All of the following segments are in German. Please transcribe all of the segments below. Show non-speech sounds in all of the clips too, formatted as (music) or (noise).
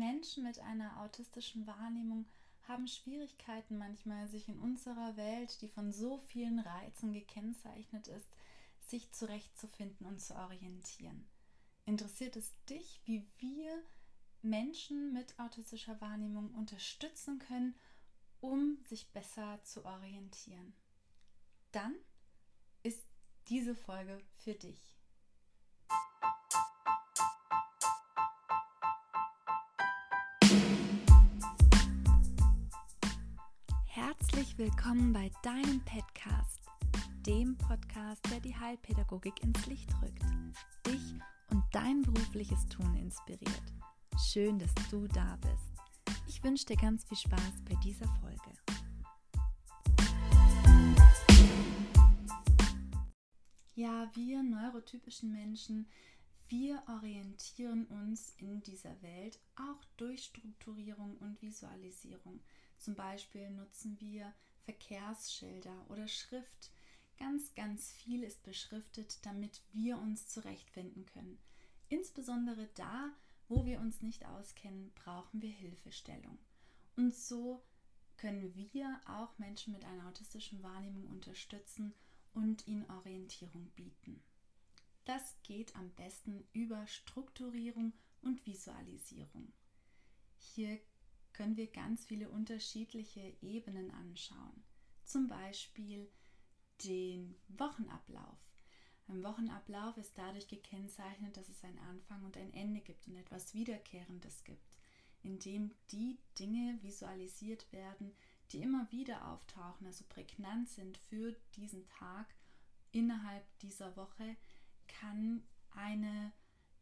Menschen mit einer autistischen Wahrnehmung haben Schwierigkeiten manchmal, sich in unserer Welt, die von so vielen Reizen gekennzeichnet ist, sich zurechtzufinden und zu orientieren. Interessiert es dich, wie wir Menschen mit autistischer Wahrnehmung unterstützen können, um sich besser zu orientieren? Dann ist diese Folge für dich. Willkommen bei deinem Podcast, dem Podcast, der die Heilpädagogik ins Licht rückt, dich und dein berufliches Tun inspiriert. Schön, dass du da bist. Ich wünsche dir ganz viel Spaß bei dieser Folge. Ja, wir neurotypischen Menschen, wir orientieren uns in dieser Welt auch durch Strukturierung und Visualisierung. Zum Beispiel nutzen wir Verkehrsschilder oder Schrift. Ganz, ganz viel ist beschriftet, damit wir uns zurechtfinden können. Insbesondere da, wo wir uns nicht auskennen, brauchen wir Hilfestellung. Und so können wir auch Menschen mit einer autistischen Wahrnehmung unterstützen und ihnen Orientierung bieten. Das geht am besten über Strukturierung und Visualisierung. Hier können wir ganz viele unterschiedliche Ebenen anschauen. Zum Beispiel den Wochenablauf. Ein Wochenablauf ist dadurch gekennzeichnet, dass es einen Anfang und ein Ende gibt und etwas Wiederkehrendes gibt, indem die Dinge visualisiert werden, die immer wieder auftauchen, also prägnant sind für diesen Tag innerhalb dieser Woche, kann eine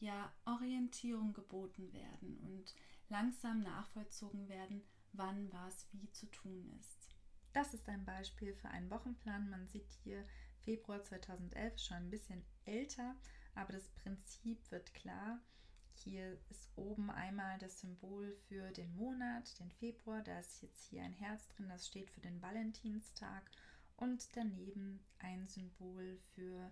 ja, Orientierung geboten werden und langsam nachvollzogen werden, wann was wie zu tun ist. Das ist ein Beispiel für einen Wochenplan. Man sieht hier Februar 2011 schon ein bisschen älter, aber das Prinzip wird klar. Hier ist oben einmal das Symbol für den Monat, den Februar. Da ist jetzt hier ein Herz drin, das steht für den Valentinstag. Und daneben ein Symbol für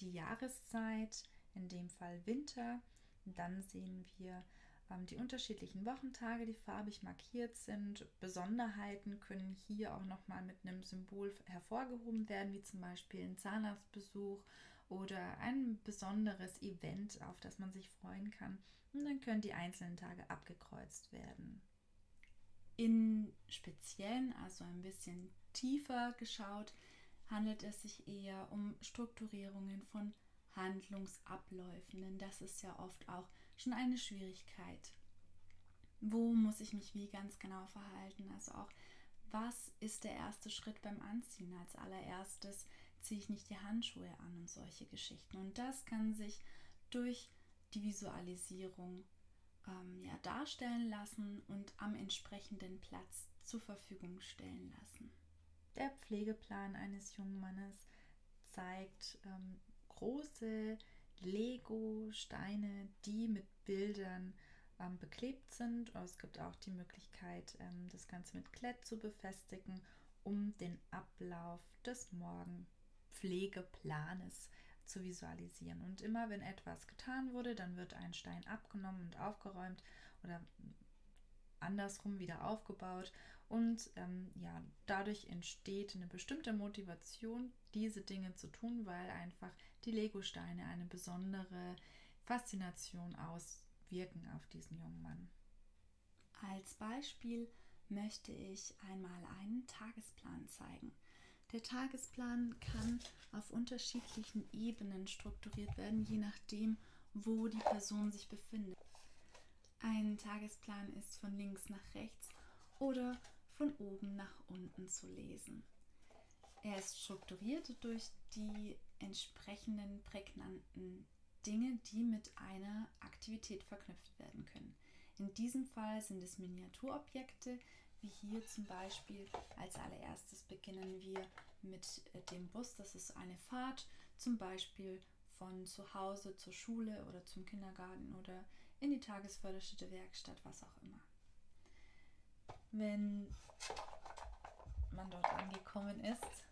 die Jahreszeit, in dem Fall Winter. Dann sehen wir die unterschiedlichen Wochentage, die farbig markiert sind. Besonderheiten können hier auch nochmal mit einem Symbol hervorgehoben werden, wie zum Beispiel ein Zahnarztbesuch oder ein besonderes Event, auf das man sich freuen kann. Und dann können die einzelnen Tage abgekreuzt werden. In speziellen, also ein bisschen tiefer geschaut, handelt es sich eher um Strukturierungen von Handlungsabläufen, denn das ist ja oft auch schon eine Schwierigkeit. Wo muss ich mich wie ganz genau verhalten? Also auch, was ist der erste Schritt beim Anziehen? Als allererstes ziehe ich nicht die Handschuhe an und solche Geschichten. Und das kann sich durch die Visualisierung ähm, ja, darstellen lassen und am entsprechenden Platz zur Verfügung stellen lassen. Der Pflegeplan eines jungen Mannes zeigt ähm, große Lego-Steine, die mit Bildern ähm, beklebt sind. Es gibt auch die Möglichkeit, ähm, das Ganze mit Klett zu befestigen, um den Ablauf des Morgenpflegeplanes zu visualisieren. Und immer wenn etwas getan wurde, dann wird ein Stein abgenommen und aufgeräumt oder andersrum wieder aufgebaut. Und ähm, ja, dadurch entsteht eine bestimmte Motivation, diese Dinge zu tun, weil einfach die Legosteine eine besondere Faszination auswirken auf diesen jungen Mann. Als Beispiel möchte ich einmal einen Tagesplan zeigen. Der Tagesplan kann auf unterschiedlichen Ebenen strukturiert werden, je nachdem, wo die Person sich befindet. Ein Tagesplan ist von links nach rechts oder von oben nach unten zu lesen. Er ist strukturiert durch die entsprechenden prägnanten Dinge, die mit einer Aktivität verknüpft werden können. In diesem Fall sind es Miniaturobjekte, wie hier zum Beispiel als allererstes beginnen wir mit äh, dem Bus. Das ist eine Fahrt, zum Beispiel von zu Hause zur Schule oder zum Kindergarten oder in die Tagesförderstätte, Werkstatt, was auch immer. Wenn man dort angekommen ist,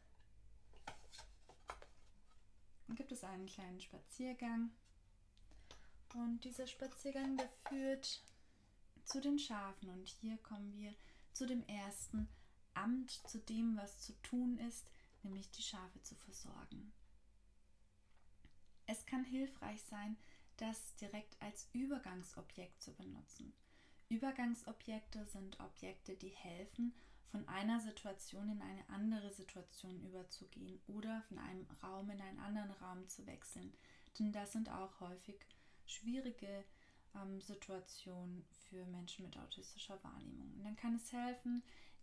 gibt es einen kleinen Spaziergang. Und dieser Spaziergang, der führt zu zu den Schafen und hier kommen wir zu dem ersten Amt, zu dem, was zu tun ist, nämlich die Schafe zu versorgen. Es kann hilfreich sein, das direkt als Übergangsobjekt zu benutzen. Übergangsobjekte sind Objekte, die helfen, von einer Situation in eine andere Situation überzugehen oder von einem Raum in einen anderen Raum zu wechseln. Denn das sind auch häufig schwierige ähm, Situationen für Menschen mit autistischer Wahrnehmung. Und dann kann es helfen,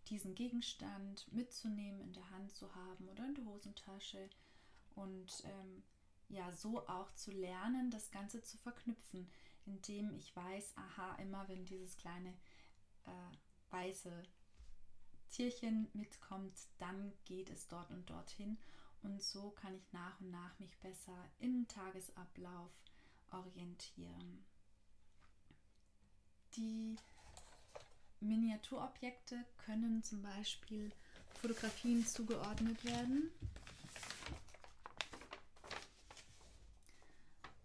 diesen Gegenstand mitzunehmen, in der Hand zu haben oder in der Hosentasche und ähm, ja, so auch zu lernen, das Ganze zu verknüpfen, indem ich weiß, aha, immer wenn dieses kleine äh, weiße Tierchen mitkommt, dann geht es dort und dorthin. Und so kann ich nach und nach mich besser im Tagesablauf orientieren. Die Miniaturobjekte können zum Beispiel Fotografien zugeordnet werden.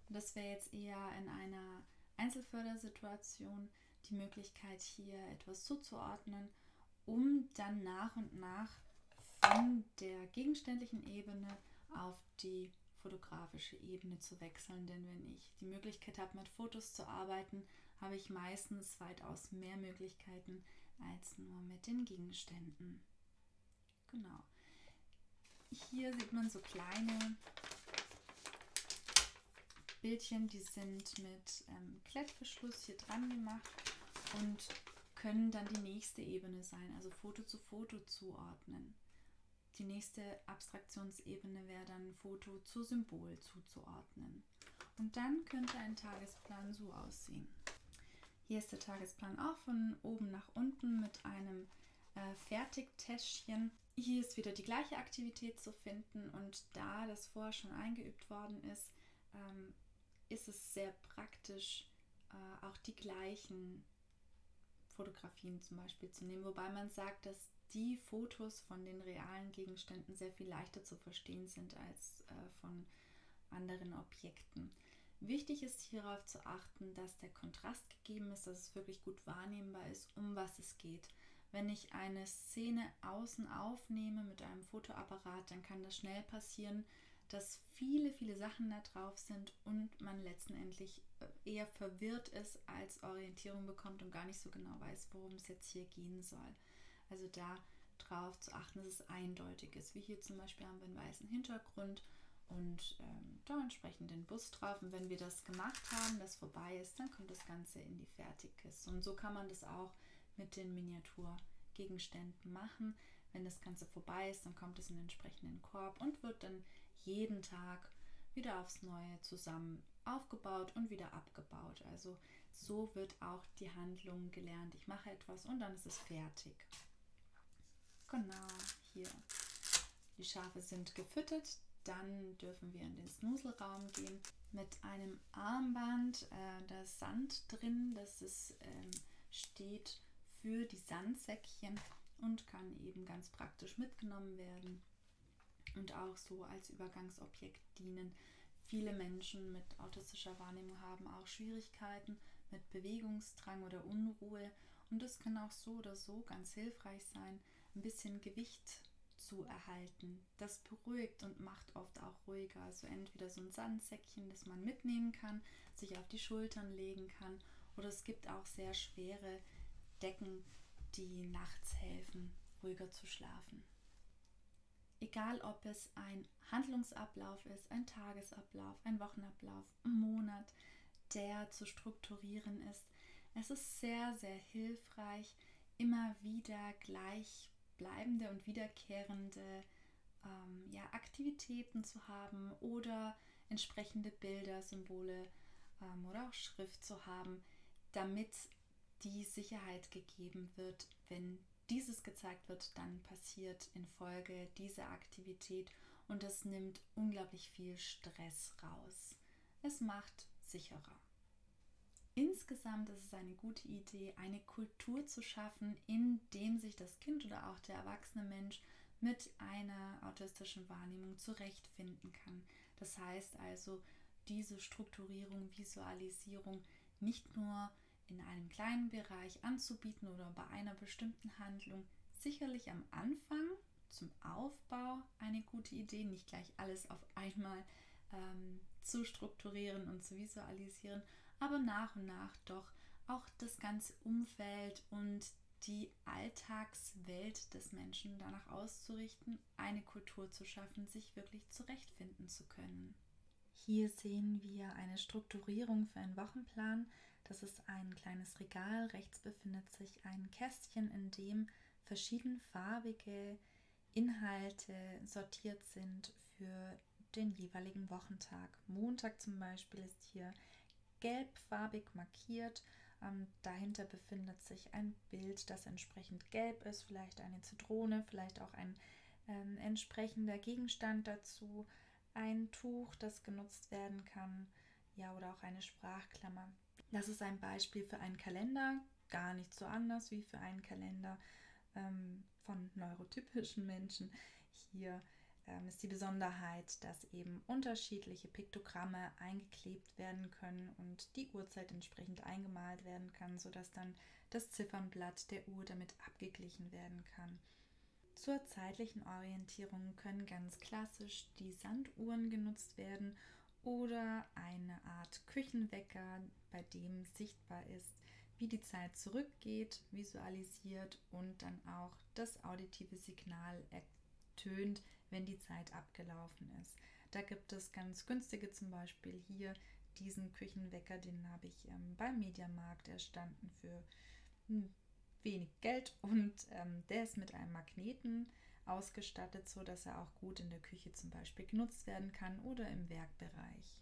Das wäre jetzt eher in einer Einzelfördersituation die Möglichkeit, hier etwas zuzuordnen, um dann nach und nach von der gegenständlichen Ebene auf die fotografische Ebene zu wechseln. Denn wenn ich die Möglichkeit habe, mit Fotos zu arbeiten, habe ich meistens weitaus mehr Möglichkeiten als nur mit den Gegenständen. Genau. Hier sieht man so kleine Bildchen, die sind mit ähm, Klettverschluss hier dran gemacht und können dann die nächste Ebene sein, also Foto zu Foto zuordnen. Die nächste Abstraktionsebene wäre dann Foto zu Symbol zuzuordnen. Und dann könnte ein Tagesplan so aussehen. Hier ist der Tagesplan auch von oben nach unten mit einem äh, Fertigtäschchen. Hier ist wieder die gleiche Aktivität zu finden und da das vorher schon eingeübt worden ist, ähm, ist es sehr praktisch, äh, auch die gleichen Fotografien zum Beispiel zu nehmen, wobei man sagt, dass die Fotos von den realen Gegenständen sehr viel leichter zu verstehen sind als äh, von anderen Objekten. Wichtig ist hierauf zu achten, dass der Kontrast gegeben ist, dass es wirklich gut wahrnehmbar ist, um was es geht. Wenn ich eine Szene außen aufnehme mit einem Fotoapparat, dann kann das schnell passieren, dass viele, viele Sachen da drauf sind und man letztendlich eher verwirrt ist als Orientierung bekommt und gar nicht so genau weiß, worum es jetzt hier gehen soll. Also da drauf zu achten, dass es eindeutig ist. Wie hier zum Beispiel haben wir einen weißen Hintergrund und ähm, da entsprechend den Bus drauf. Und wenn wir das gemacht haben, das vorbei ist, dann kommt das Ganze in die Fertigkiste. Und so kann man das auch mit den Miniaturgegenständen machen. Wenn das Ganze vorbei ist, dann kommt es in den entsprechenden Korb und wird dann jeden Tag wieder aufs Neue zusammen aufgebaut und wieder abgebaut. Also so wird auch die Handlung gelernt. Ich mache etwas und dann ist es fertig. Genau, hier. Die Schafe sind gefüttert. Dann dürfen wir in den Snuselraum gehen mit einem Armband. Äh, da ist Sand drin. Das ist, ähm, steht für die Sandsäckchen und kann eben ganz praktisch mitgenommen werden und auch so als Übergangsobjekt dienen. Viele Menschen mit autistischer Wahrnehmung haben auch Schwierigkeiten mit Bewegungsdrang oder Unruhe und es kann auch so oder so ganz hilfreich sein, ein bisschen Gewicht zu erhalten. Das beruhigt und macht oft auch ruhiger. Also entweder so ein Sandsäckchen, das man mitnehmen kann, sich auf die Schultern legen kann oder es gibt auch sehr schwere Decken, die nachts helfen, ruhiger zu schlafen. Egal ob es ein Handlungsablauf ist, ein Tagesablauf, ein Wochenablauf, ein Monat, der zu strukturieren ist. Es ist sehr, sehr hilfreich, immer wieder gleichbleibende und wiederkehrende ähm, ja, Aktivitäten zu haben oder entsprechende Bilder, Symbole ähm, oder auch Schrift zu haben, damit die Sicherheit gegeben wird, wenn dieses gezeigt wird, dann passiert in Folge diese Aktivität und es nimmt unglaublich viel Stress raus. Es macht sicherer. Insgesamt ist es eine gute Idee, eine Kultur zu schaffen, in dem sich das Kind oder auch der erwachsene Mensch mit einer autistischen Wahrnehmung zurechtfinden kann. Das heißt also, diese Strukturierung, Visualisierung nicht nur in einem kleinen Bereich anzubieten oder bei einer bestimmten Handlung sicherlich am Anfang zum Aufbau eine gute Idee, nicht gleich alles auf einmal ähm, zu strukturieren und zu visualisieren, aber nach und nach doch auch das ganze Umfeld und die Alltagswelt des Menschen danach auszurichten, eine Kultur zu schaffen, sich wirklich zurechtfinden zu können. Hier sehen wir eine Strukturierung für einen Wochenplan. Das ist ein kleines Regal. Rechts befindet sich ein Kästchen, in dem verschiedenfarbige Inhalte sortiert sind für den jeweiligen Wochentag. Montag zum Beispiel ist hier gelbfarbig markiert. Ähm, dahinter befindet sich ein Bild, das entsprechend gelb ist, vielleicht eine Zitrone, vielleicht auch ein ähm, entsprechender Gegenstand dazu, ein Tuch, das genutzt werden kann, ja, oder auch eine Sprachklammer. Das ist ein Beispiel für einen Kalender, gar nicht so anders wie für einen Kalender ähm, von neurotypischen Menschen. Hier ähm, ist die Besonderheit, dass eben unterschiedliche Piktogramme eingeklebt werden können und die Uhrzeit entsprechend eingemalt werden kann, sodass dann das Ziffernblatt der Uhr damit abgeglichen werden kann. Zur zeitlichen Orientierung können ganz klassisch die Sanduhren genutzt werden oder eine Art Küchenwecker, bei dem sichtbar ist, wie die Zeit zurückgeht, visualisiert und dann auch das auditive Signal ertönt, wenn die Zeit abgelaufen ist. Da gibt es ganz günstige, zum Beispiel hier diesen Küchenwecker, den habe ich ähm, beim Mediamarkt erstanden für hm, wenig Geld (laughs) und ähm, der ist mit einem Magneten ausgestattet, so dass er auch gut in der Küche zum Beispiel genutzt werden kann oder im Werkbereich.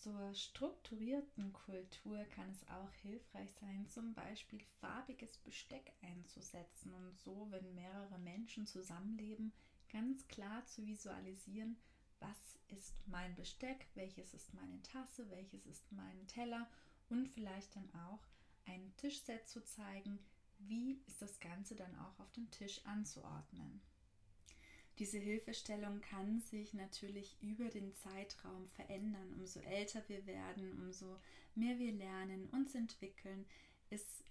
Zur strukturierten Kultur kann es auch hilfreich sein, zum Beispiel farbiges Besteck einzusetzen und so, wenn mehrere Menschen zusammenleben, ganz klar zu visualisieren, was ist mein Besteck, welches ist meine Tasse, welches ist mein Teller und vielleicht dann auch ein Tischset zu zeigen, wie ist das Ganze dann auch auf dem Tisch anzuordnen. Diese Hilfestellung kann sich natürlich über den Zeitraum verändern. Umso älter wir werden, umso mehr wir lernen, uns entwickeln, ist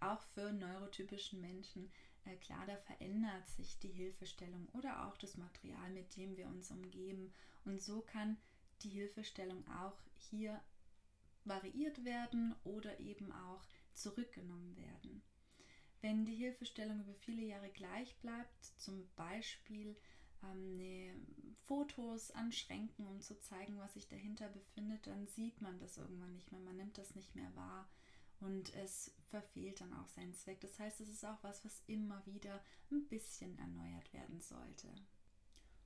auch für neurotypischen Menschen äh, klar, da verändert sich die Hilfestellung oder auch das Material, mit dem wir uns umgeben. Und so kann die Hilfestellung auch hier variiert werden oder eben auch zurückgenommen werden. Wenn die Hilfestellung über viele Jahre gleich bleibt, zum Beispiel ähm, ne, Fotos anschränken, um zu zeigen, was sich dahinter befindet, dann sieht man das irgendwann nicht mehr, man nimmt das nicht mehr wahr und es verfehlt dann auch seinen Zweck. Das heißt, es ist auch was, was immer wieder ein bisschen erneuert werden sollte.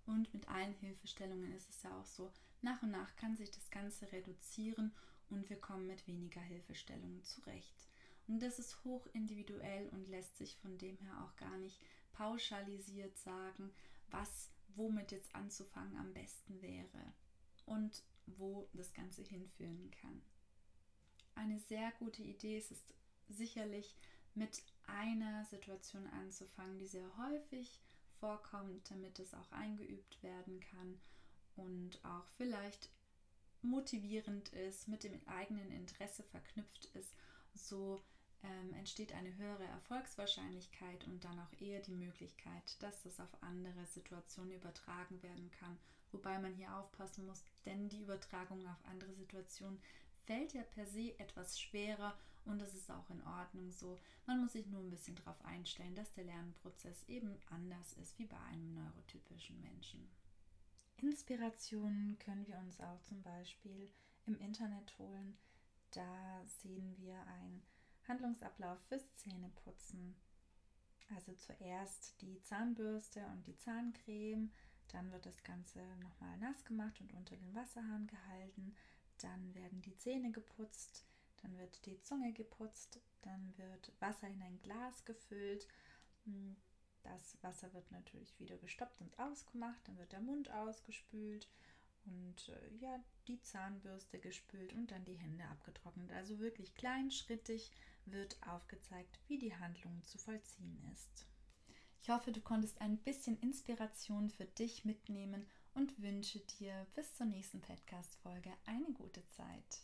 Und mit allen Hilfestellungen ist es ja auch so, nach und nach kann sich das Ganze reduzieren und wir kommen mit weniger Hilfestellungen zurecht. Und das ist hoch individuell und lässt sich von dem her auch gar nicht pauschalisiert sagen, was womit jetzt anzufangen am besten wäre und wo das Ganze hinführen kann eine sehr gute Idee ist es sicherlich mit einer Situation anzufangen, die sehr häufig vorkommt, damit es auch eingeübt werden kann und auch vielleicht motivierend ist, mit dem eigenen Interesse verknüpft ist. So ähm, entsteht eine höhere Erfolgswahrscheinlichkeit und dann auch eher die Möglichkeit, dass das auf andere Situationen übertragen werden kann. Wobei man hier aufpassen muss, denn die Übertragung auf andere Situationen fällt ja per se etwas schwerer und das ist auch in Ordnung so. Man muss sich nur ein bisschen darauf einstellen, dass der Lernprozess eben anders ist wie bei einem neurotypischen Menschen. Inspirationen können wir uns auch zum Beispiel im Internet holen. Da sehen wir einen Handlungsablauf fürs Zähneputzen. Also zuerst die Zahnbürste und die Zahncreme, dann wird das Ganze nochmal nass gemacht und unter den Wasserhahn gehalten. Dann werden die Zähne geputzt, dann wird die Zunge geputzt, dann wird Wasser in ein Glas gefüllt. Hm, das Wasser wird natürlich wieder gestoppt und ausgemacht, dann wird der Mund ausgespült und äh, ja, die Zahnbürste gespült und dann die Hände abgetrocknet. Also wirklich kleinschrittig wird aufgezeigt, wie die Handlung zu vollziehen ist. Ich hoffe, du konntest ein bisschen Inspiration für dich mitnehmen und wünsche dir bis zur nächsten Podcast-Folge eine gute Zeit.